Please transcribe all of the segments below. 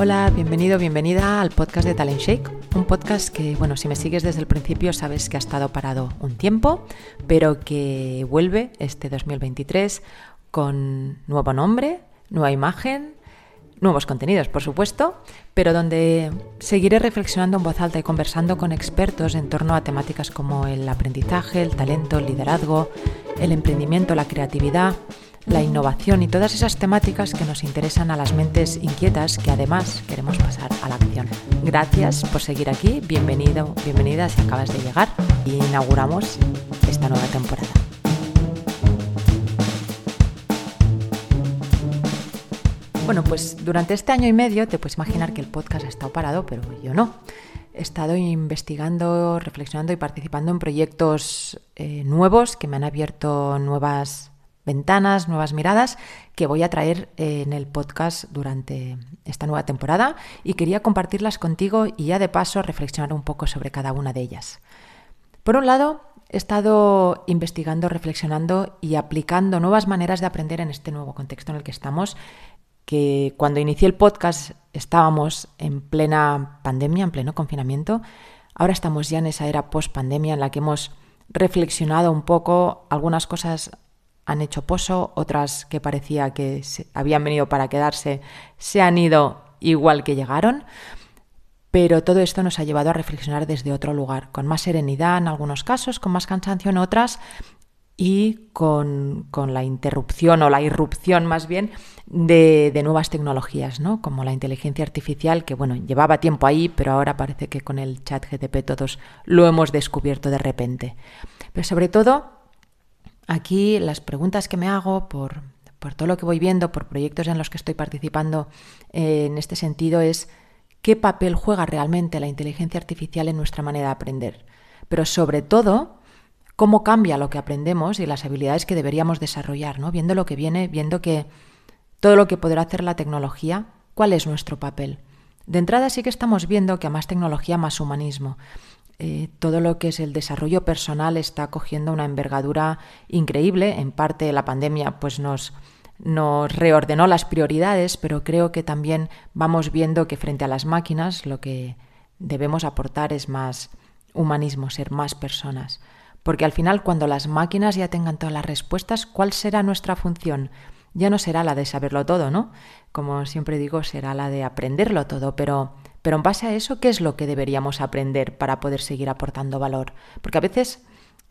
Hola, bienvenido, bienvenida al podcast de Talent Shake, un podcast que, bueno, si me sigues desde el principio sabes que ha estado parado un tiempo, pero que vuelve este 2023 con nuevo nombre, nueva imagen, nuevos contenidos, por supuesto, pero donde seguiré reflexionando en voz alta y conversando con expertos en torno a temáticas como el aprendizaje, el talento, el liderazgo, el emprendimiento, la creatividad la innovación y todas esas temáticas que nos interesan a las mentes inquietas que además queremos pasar a la acción. Gracias por seguir aquí, bienvenido, bienvenida si acabas de llegar y inauguramos esta nueva temporada. Bueno, pues durante este año y medio te puedes imaginar que el podcast ha estado parado, pero yo no. He estado investigando, reflexionando y participando en proyectos eh, nuevos que me han abierto nuevas ventanas, nuevas miradas que voy a traer eh, en el podcast durante esta nueva temporada y quería compartirlas contigo y ya de paso reflexionar un poco sobre cada una de ellas. Por un lado, he estado investigando, reflexionando y aplicando nuevas maneras de aprender en este nuevo contexto en el que estamos, que cuando inicié el podcast estábamos en plena pandemia, en pleno confinamiento, ahora estamos ya en esa era post-pandemia en la que hemos reflexionado un poco, algunas cosas han hecho pozo, otras que parecía que habían venido para quedarse se han ido igual que llegaron. Pero todo esto nos ha llevado a reflexionar desde otro lugar, con más serenidad en algunos casos, con más cansancio en otras y con, la interrupción o la irrupción más bien de, de, nuevas tecnologías, ¿no? como la inteligencia artificial, que bueno, llevaba tiempo ahí, pero ahora parece que con el chat GTP todos lo hemos descubierto de repente. Pero sobre todo Aquí las preguntas que me hago por, todo lo que voy viendo, por proyectos en los que estoy participando eh, en este sentido, es qué papel juega realmente la inteligencia artificial en nuestra manera de aprender. Pero sobre todo, cómo cambia lo que aprendemos y las habilidades que deberíamos desarrollar, ¿no? Viendo lo que viene, viendo que todo lo que podrá hacer la tecnología, ¿cuál es nuestro papel? De entrada sí que estamos viendo que a más tecnología, más humanismo. Eh, todo lo que es el desarrollo personal está cogiendo una envergadura increíble. En parte la pandemia pues nos, nos reordenó las prioridades, pero creo que también vamos viendo que frente a las máquinas lo que debemos aportar es más humanismo, ser más personas. Porque al final cuando las máquinas ya tengan todas las respuestas, ¿cuál será nuestra función? Ya no será la de saberlo todo, ¿no? Como siempre digo, será la de aprenderlo todo, pero pero en base a eso, ¿qué es lo que deberíamos aprender para poder seguir aportando valor? Porque a veces,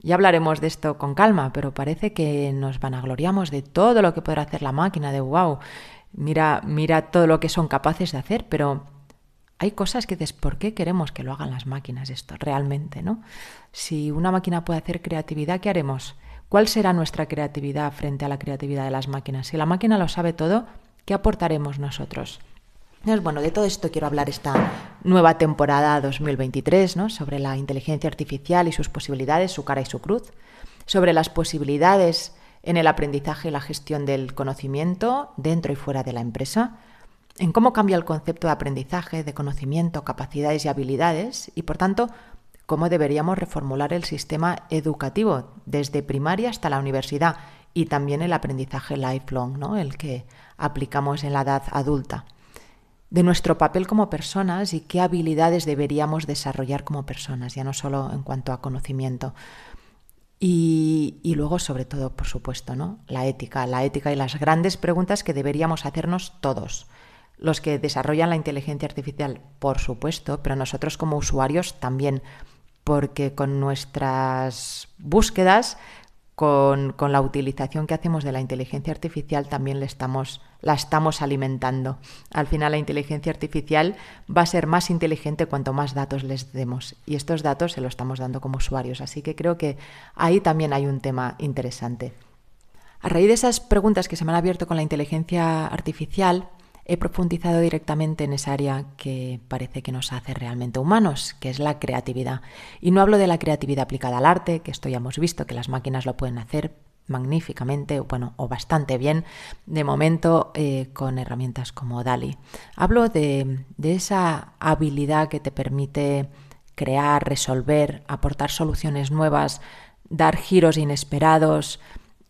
ya hablaremos de esto con calma, pero parece que nos vanagloriamos de todo lo que podrá hacer la máquina, de wow, mira, mira todo lo que son capaces de hacer, pero hay cosas que dices, ¿por qué queremos que lo hagan las máquinas esto realmente, no? Si una máquina puede hacer creatividad, ¿qué haremos? ¿Cuál será nuestra creatividad frente a la creatividad de las máquinas? Si la máquina lo sabe todo, ¿qué aportaremos nosotros? Bueno, de todo esto quiero hablar esta nueva temporada 2023, ¿no? sobre la inteligencia artificial y sus posibilidades, su cara y su cruz, sobre las posibilidades en el aprendizaje y la gestión del conocimiento dentro y fuera de la empresa, en cómo cambia el concepto de aprendizaje, de conocimiento, capacidades y habilidades, y por tanto, cómo deberíamos reformular el sistema educativo desde primaria hasta la universidad. Y también el aprendizaje lifelong, ¿no? el que aplicamos en la edad adulta de nuestro papel como personas y qué habilidades deberíamos desarrollar como personas, ya no solo en cuanto a conocimiento. Y, luego, sobre todo, por supuesto, ¿no? la ética, la ética y las grandes preguntas que deberíamos hacernos todos. Los que desarrollan la inteligencia artificial, por supuesto, pero nosotros como usuarios también, porque con nuestras búsquedas con, la utilización que hacemos de la inteligencia artificial también le estamos, la estamos alimentando. Al final la inteligencia artificial va a ser más inteligente cuanto más datos les demos y estos datos se los estamos dando como usuarios. Así que creo que ahí también hay un tema interesante. A raíz de esas preguntas que se me han abierto con la inteligencia artificial, he profundizado directamente en esa área que parece que nos hace realmente humanos, que es la creatividad. Y no hablo de la creatividad aplicada al arte, que esto ya hemos visto que las máquinas lo pueden hacer magníficamente, bueno, o bastante bien, de momento eh, con herramientas como DALI. Hablo de, esa habilidad que te permite crear, resolver, aportar soluciones nuevas, dar giros inesperados,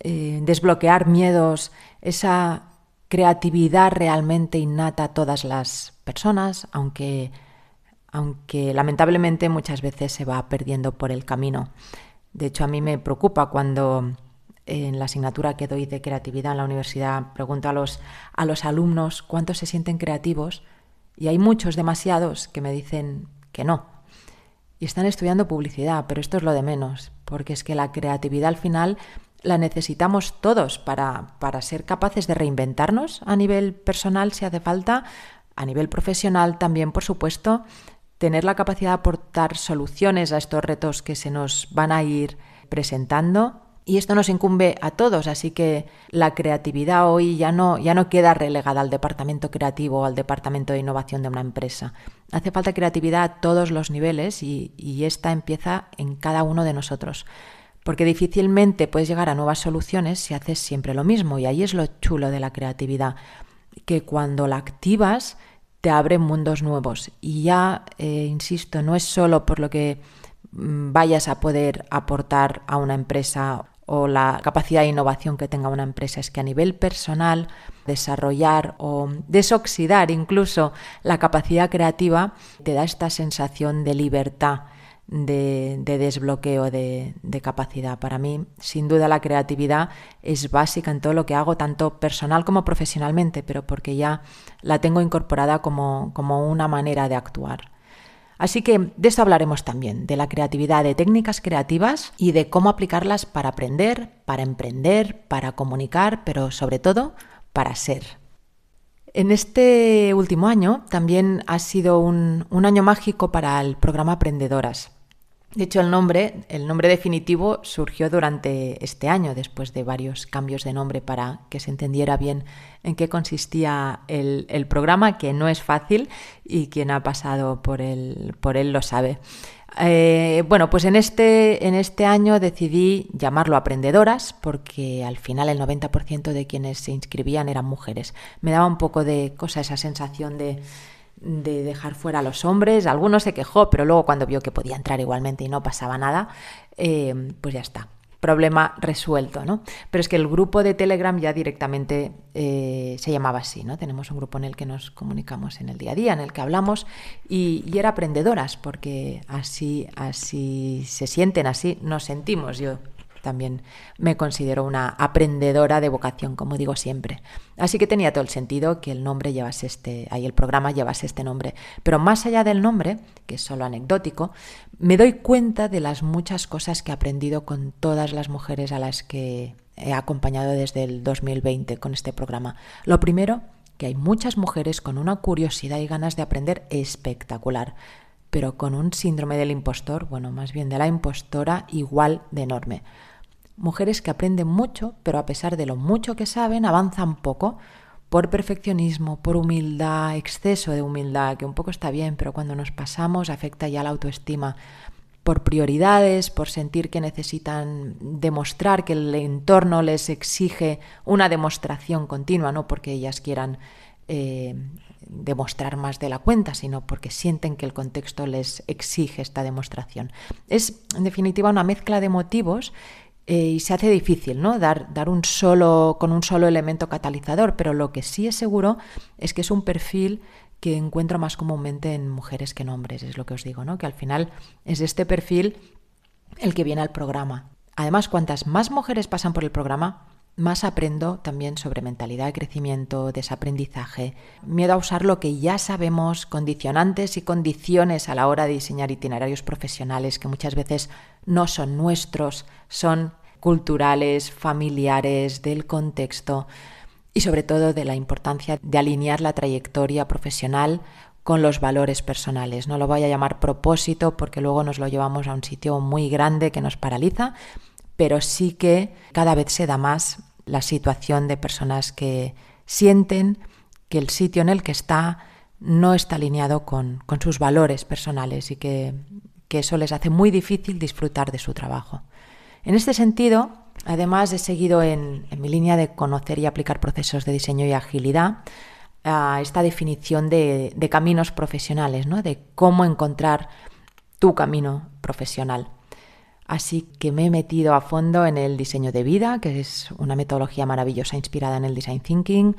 eh, desbloquear miedos, esa creatividad realmente innata a todas las personas, aunque, aunque lamentablemente muchas veces se va perdiendo por el camino. De hecho, a mí me preocupa cuando en la asignatura que doy de creatividad en la universidad pregunto a los, a los alumnos cuántos se sienten creativos y hay muchos, demasiados, que me dicen que no. Y están estudiando publicidad, pero esto es lo de menos, porque es que la creatividad al final la necesitamos todos para, para ser capaces de reinventarnos a nivel personal si hace falta, a nivel profesional también, por supuesto, tener la capacidad de aportar soluciones a estos retos que se nos van a ir presentando. Y esto nos incumbe a todos, así que la creatividad hoy ya no, ya no queda relegada al departamento creativo o al departamento de innovación de una empresa. Hace falta creatividad a todos los niveles y, y esta empieza en cada uno de nosotros porque difícilmente puedes llegar a nuevas soluciones si haces siempre lo mismo. Y ahí es lo chulo de la creatividad, que cuando la activas te abre mundos nuevos. Y ya, eh, insisto, no es solo por lo que mm, vayas a poder aportar a una empresa o la capacidad de innovación que tenga una empresa, es que a nivel personal desarrollar o desoxidar incluso la capacidad creativa te da esta sensación de libertad de, desbloqueo de, capacidad. Para mí, sin duda, la creatividad es básica en todo lo que hago, tanto personal como profesionalmente, pero porque ya la tengo incorporada como, como una manera de actuar. Así que de esto hablaremos también, de la creatividad, de técnicas creativas y de cómo aplicarlas para aprender, para emprender, para comunicar, pero sobre todo para ser. En este último año también ha sido un, un año mágico para el programa Aprendedoras. De hecho, el nombre, el nombre definitivo surgió durante este año, después de varios cambios de nombre para que se entendiera bien en qué consistía el, programa, que no es fácil y quien ha pasado por él, por él lo sabe. Eh, bueno, pues en este, en este año decidí llamarlo Aprendedoras porque al final el 90% de quienes se inscribían eran mujeres. Me daba un poco de cosa esa sensación de de dejar fuera a los hombres. Algunos se quejó, pero luego cuando vio que podía entrar igualmente y no pasaba nada, eh, pues ya está. Problema resuelto, ¿no? Pero es que el grupo de Telegram ya directamente eh, se llamaba así, ¿no? Tenemos un grupo en el que nos comunicamos en el día a día, en el que hablamos, y, y era aprendedoras, porque así, así se sienten, así nos sentimos. Yo también me considero una aprendedora de vocación, como digo siempre. Así que tenía todo el sentido que el nombre llevase este, ahí el programa llevase este nombre. Pero más allá del nombre, que es solo anecdótico, me doy cuenta de las muchas cosas que he aprendido con todas las mujeres a las que he acompañado desde el 2020 con este programa. Lo primero, que hay muchas mujeres con una curiosidad y ganas de aprender espectacular pero con un síndrome del impostor, bueno, más bien de la impostora, igual de enorme. Mujeres que aprenden mucho, pero a pesar de lo mucho que saben, avanzan poco por perfeccionismo, por humildad, exceso de humildad, que un poco está bien, pero cuando nos pasamos afecta ya la autoestima, por prioridades, por sentir que necesitan demostrar que el entorno les exige una demostración continua, no porque ellas quieran eh, demostrar más de la cuenta, sino porque sienten que el contexto les exige esta demostración. Es, en definitiva, una mezcla de motivos eh, y se hace difícil, ¿no? Dar, dar un solo, con un solo elemento catalizador, pero lo que sí es seguro es que es un perfil que encuentro más comúnmente en mujeres que en hombres, es lo que os digo, ¿no? Que al final es este perfil el que viene al programa. Además, cuantas más mujeres pasan por el programa, más aprendo también sobre mentalidad de crecimiento, desaprendizaje, miedo a usar lo que ya sabemos, condicionantes y condiciones a la hora de diseñar itinerarios profesionales que muchas veces no son nuestros, son culturales, familiares, del contexto y sobre todo de la importancia de alinear la trayectoria profesional con los valores personales. No lo voy a llamar propósito porque luego nos lo llevamos a un sitio muy grande que nos paraliza, pero sí que cada vez se da más la situación de personas que sienten que el sitio en el que está no está alineado con, con sus valores personales y que que eso les hace muy difícil disfrutar de su trabajo. En este sentido, además he seguido en, mi línea de conocer y aplicar procesos de diseño y agilidad a esta definición de, caminos profesionales, ¿no? de cómo encontrar tu camino profesional. Así que me he metido a fondo en el diseño de vida, que es una metodología maravillosa inspirada en el design thinking,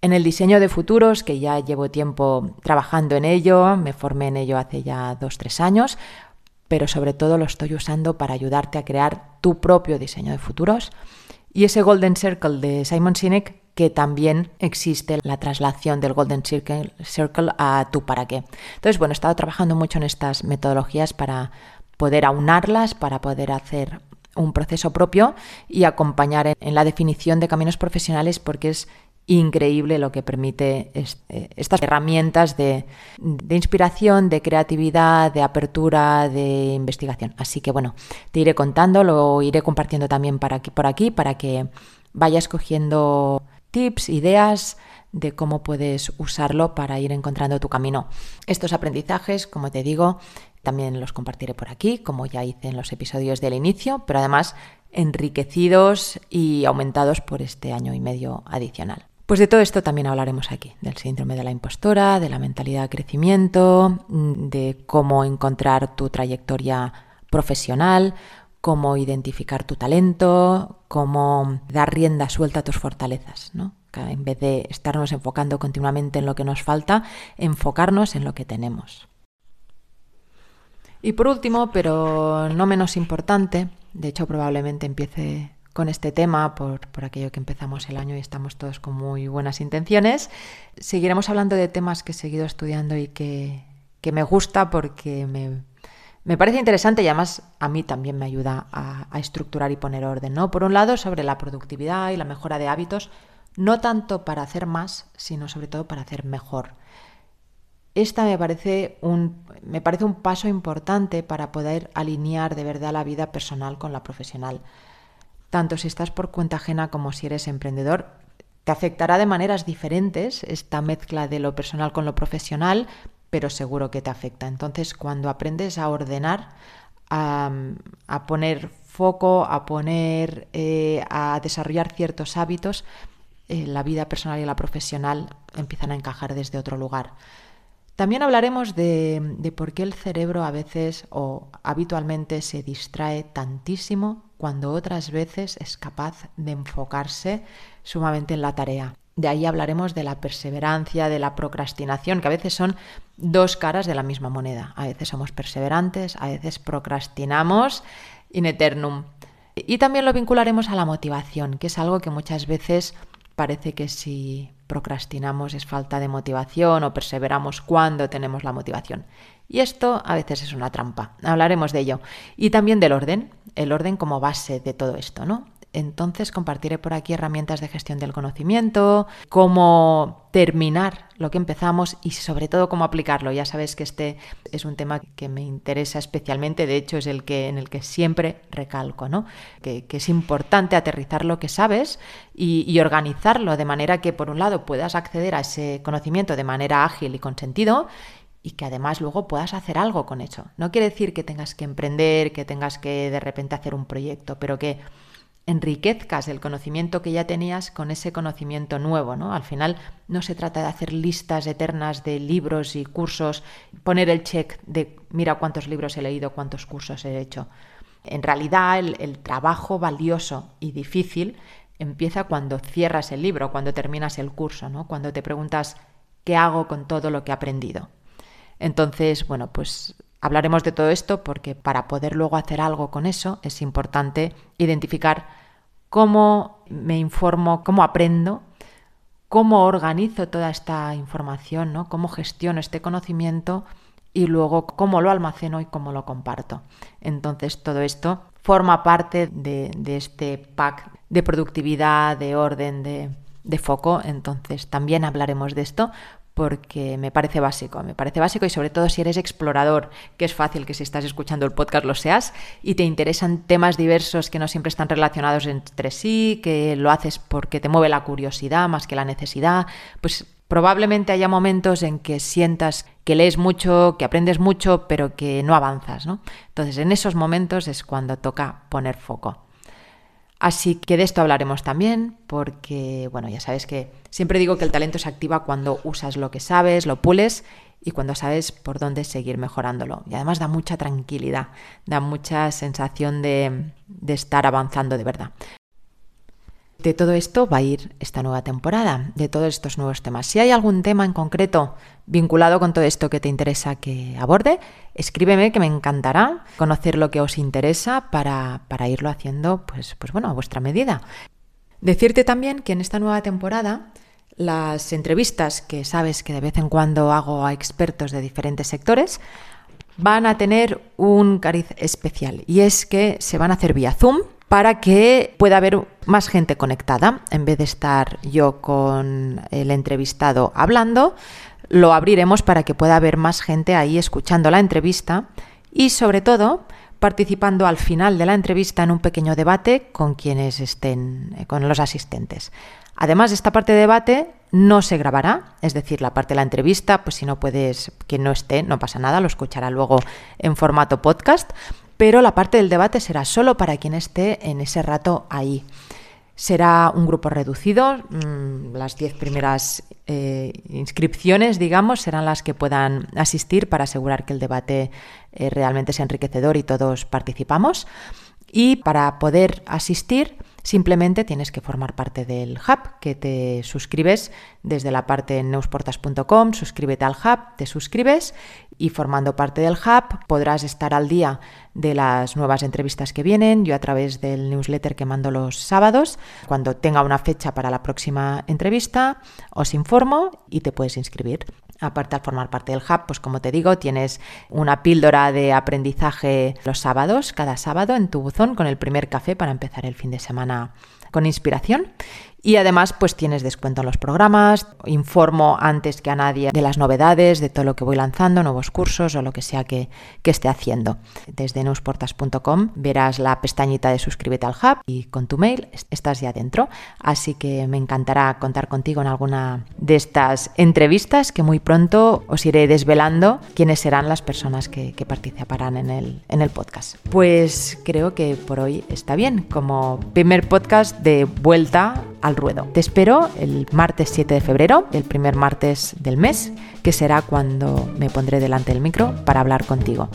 En el diseño de futuros, que ya llevo tiempo trabajando en ello, me formé en ello hace ya dos, tres años, pero sobre todo lo estoy usando para ayudarte a crear tu propio diseño de futuros. Y ese Golden Circle de Simon Sinek, que también existe la traslación del Golden Circle, Circle a tu para qué. Entonces, bueno, he estado trabajando mucho en estas metodologías para poder aunarlas, para poder hacer un proceso propio y acompañar en, la definición de caminos profesionales porque es increíble lo que permite eh, estas herramientas de, inspiración, de creatividad, de apertura, de investigación. Así que bueno, te iré contando, lo iré compartiendo también para aquí, por aquí para que vayas cogiendo tips, ideas de cómo puedes usarlo para ir encontrando tu camino. Estos aprendizajes, como te digo, también los compartiré por aquí, como ya hice en los episodios del inicio, pero además enriquecidos y aumentados por este año y medio adicional. Pues de todo esto también hablaremos aquí, del síndrome de la impostora, de la mentalidad de crecimiento, de cómo encontrar tu trayectoria profesional, cómo identificar tu talento, cómo dar rienda suelta a tus fortalezas, ¿no? En vez de estarnos enfocando continuamente en lo que nos falta, enfocarnos en lo que tenemos. Y por último, pero no menos importante, de hecho probablemente empiece con este tema por, aquello que empezamos el año y estamos todos con muy buenas intenciones. Seguiremos hablando de temas que he seguido estudiando y que, me gusta porque me, parece interesante y además a mí también me ayuda a, a, estructurar y poner orden. ¿no? Por un lado, sobre la productividad y la mejora de hábitos, no tanto para hacer más, sino sobre todo para hacer mejor. Esta me parece, un, me parece un paso importante para poder alinear de verdad la vida personal con la profesional tanto si estás por cuenta ajena como si eres emprendedor, te afectará de maneras diferentes esta mezcla de lo personal con lo profesional, pero seguro que te afecta. Entonces, cuando aprendes a ordenar, a, poner foco, a poner, eh, a desarrollar ciertos hábitos, eh, la vida personal y la profesional empiezan a encajar desde otro lugar. También hablaremos de, por qué el cerebro a veces o habitualmente se distrae tantísimo cuando otras veces es capaz de enfocarse sumamente en la tarea. De ahí hablaremos de la perseverancia, de la procrastinación, que a veces son dos caras de la misma moneda. A veces somos perseverantes, a veces procrastinamos in eternum. Y también lo vincularemos a la motivación, que es algo que muchas veces parece que si procrastinamos es falta de motivación o perseveramos cuando tenemos la motivación. Y esto a veces es una trampa. Hablaremos de ello. Y también del orden, el orden como base de todo esto, ¿no? Entonces compartiré por aquí herramientas de gestión del conocimiento, cómo terminar lo que empezamos y sobre todo cómo aplicarlo. Ya sabes que este es un tema que me interesa especialmente, de hecho es el que en el que siempre recalco, ¿no? Que, es importante aterrizar lo que sabes y, y organizarlo de manera que por un lado puedas acceder a ese conocimiento de manera ágil y con sentido y que además luego puedas hacer algo con eso. No quiere decir que tengas que emprender, que tengas que de repente hacer un proyecto, pero que enriquezcas el conocimiento que ya tenías con ese conocimiento nuevo, ¿no? Al final no se trata de hacer listas eternas de libros y cursos, poner el check de mira cuántos libros he leído, cuántos cursos he hecho. En realidad el, trabajo valioso y difícil empieza cuando cierras el libro, cuando terminas el curso, ¿no? Cuando te preguntas ¿qué hago con todo lo que he aprendido? Entonces, bueno, pues Hablaremos de todo esto porque para poder luego hacer algo con eso es importante identificar cómo me informo, cómo aprendo, cómo organizo toda esta información, ¿no? cómo gestiono este conocimiento y luego cómo lo almaceno y cómo lo comparto. Entonces todo esto forma parte de, este pack de productividad, de orden, de, de foco. Entonces también hablaremos de esto porque me parece básico, me parece básico y sobre todo si eres explorador, que es fácil que si estás escuchando el podcast lo seas y te interesan temas diversos que no siempre están relacionados entre sí, que lo haces porque te mueve la curiosidad más que la necesidad, pues probablemente haya momentos en que sientas que lees mucho, que aprendes mucho, pero que no avanzas, ¿no? Entonces, en esos momentos es cuando toca poner foco. Así que de esto hablaremos también, porque, bueno, ya sabes que siempre digo que el talento se activa cuando usas lo que sabes, lo pules y cuando sabes por dónde seguir mejorándolo. Y además da mucha tranquilidad, da mucha sensación de, de estar avanzando de verdad. De todo esto va a ir esta nueva temporada, de todos estos nuevos temas. Si hay algún tema en concreto vinculado con todo esto que te interesa que aborde, escríbeme que me encantará conocer lo que os interesa para, para irlo haciendo pues, pues bueno, a vuestra medida. Decirte también que en esta nueva temporada las entrevistas que sabes que de vez en cuando hago a expertos de diferentes sectores van a tener un cariz especial y es que se van a hacer vía Zoom para que pueda haber más gente conectada. En vez de estar yo con el entrevistado hablando, lo abriremos para que pueda haber más gente ahí escuchando la entrevista y sobre todo participando al final de la entrevista en un pequeño debate con quienes estén, eh, con los asistentes. Además, esta parte de debate no se grabará, es decir, la parte de la entrevista, pues si no puedes, que no esté, no pasa nada, lo escuchará luego en formato podcast, pero la parte del debate será solo para quien esté en ese rato ahí. Será un grupo reducido, mm, las diez primeras eh, inscripciones, digamos, serán las que puedan asistir para asegurar que el debate eh, realmente sea enriquecedor y todos participamos. Y para poder asistir, simplemente tienes que formar parte del hub, que te suscribes desde la parte en neusportas.com, suscríbete al hub, te suscribes y formando parte del hub podrás estar al día de las nuevas entrevistas que vienen. Yo a través del newsletter que mando los sábados, cuando tenga una fecha para la próxima entrevista, os informo y te puedes inscribir. Aparte, al formar parte del hub, pues como te digo, tienes una píldora de aprendizaje los sábados, cada sábado en tu buzón con el primer café para empezar el fin de semana con inspiración. Y además, pues tienes descuento en los programas, informo antes que a nadie de las novedades, de todo lo que voy lanzando, nuevos cursos o lo que sea que, esté haciendo. Desde neusportas.com verás la pestañita de suscríbete al hub y con tu mail estás ya dentro. Así que me encantará contar contigo en alguna de estas entrevistas que muy pronto os iré desvelando quiénes serán las personas que, que participarán en el, en el podcast. Pues creo que por hoy está bien, como primer podcast de vuelta al ruedo. Te espero el martes 7 de febrero, el primer martes del mes, que será cuando me pondré delante del micro para hablar contigo.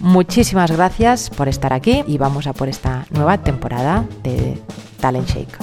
Muchísimas gracias por estar aquí y vamos a por esta nueva temporada de Talent Shake.